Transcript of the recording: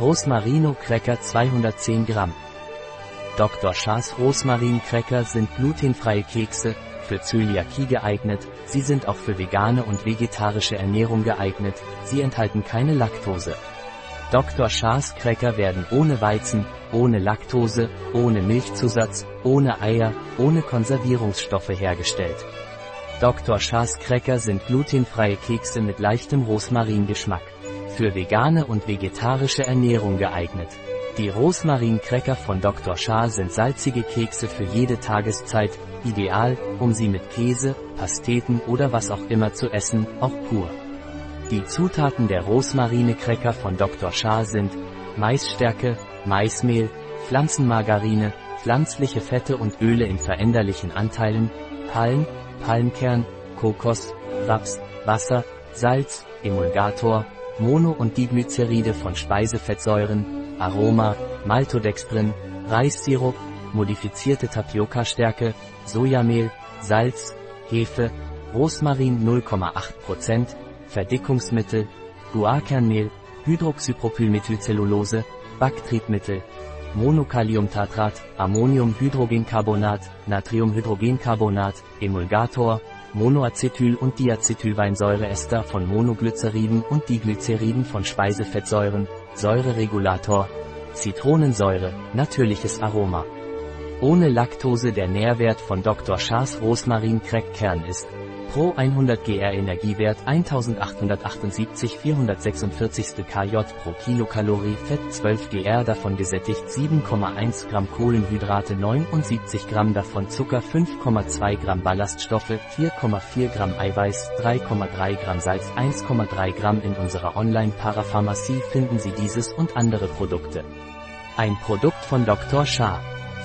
Rosmarino Cracker 210 Gramm. Dr. Schaas Rosmarin Cracker sind glutenfreie Kekse, für Zöliakie geeignet, sie sind auch für vegane und vegetarische Ernährung geeignet, sie enthalten keine Laktose. Dr. Schaas Cracker werden ohne Weizen, ohne Laktose, ohne Milchzusatz, ohne Eier, ohne Konservierungsstoffe hergestellt. Dr. Schaas Cracker sind glutenfreie Kekse mit leichtem Rosmaringeschmack. Für vegane und vegetarische Ernährung geeignet. Die Rosmarin-Cracker von Dr. Schaar sind salzige Kekse für jede Tageszeit, ideal, um sie mit Käse, Pasteten oder was auch immer zu essen, auch pur. Die Zutaten der Rosmarine-Cracker von Dr. Schaar sind Maisstärke, Maismehl, Pflanzenmargarine, pflanzliche Fette und Öle in veränderlichen Anteilen, Palm, Palmkern, Kokos, Raps, Wasser, Salz, Emulgator, Mono- und Diglyceride von Speisefettsäuren, Aroma, Maltodextrin, Reissirup, modifizierte Tapioca-Stärke, Sojamehl, Salz, Hefe, Rosmarin 0,8%, Verdickungsmittel, Guarkernmehl, Hydroxypropylmethylcellulose, Backtriebmittel, Monokaliumtatrat, Ammoniumhydrogencarbonat, Natriumhydrogencarbonat, Emulgator, Monoacetyl- und Diacetylweinsäureester von Monoglyceriden und Diglyceriden von Speisefettsäuren, Säureregulator, Zitronensäure, natürliches Aroma. Ohne Laktose der Nährwert von Dr. Schaas Rosmarin Crack-Kern ist Pro 100 GR Energiewert 1878 446 kJ pro Kilokalorie Fett 12 GR davon gesättigt 7,1 Gramm Kohlenhydrate 79 Gramm davon Zucker 5,2 Gramm Ballaststoffe 4,4 Gramm Eiweiß 3,3 Gramm Salz 1,3 Gramm in unserer Online-Parapharmacie finden Sie dieses und andere Produkte. Ein Produkt von Dr. Shah.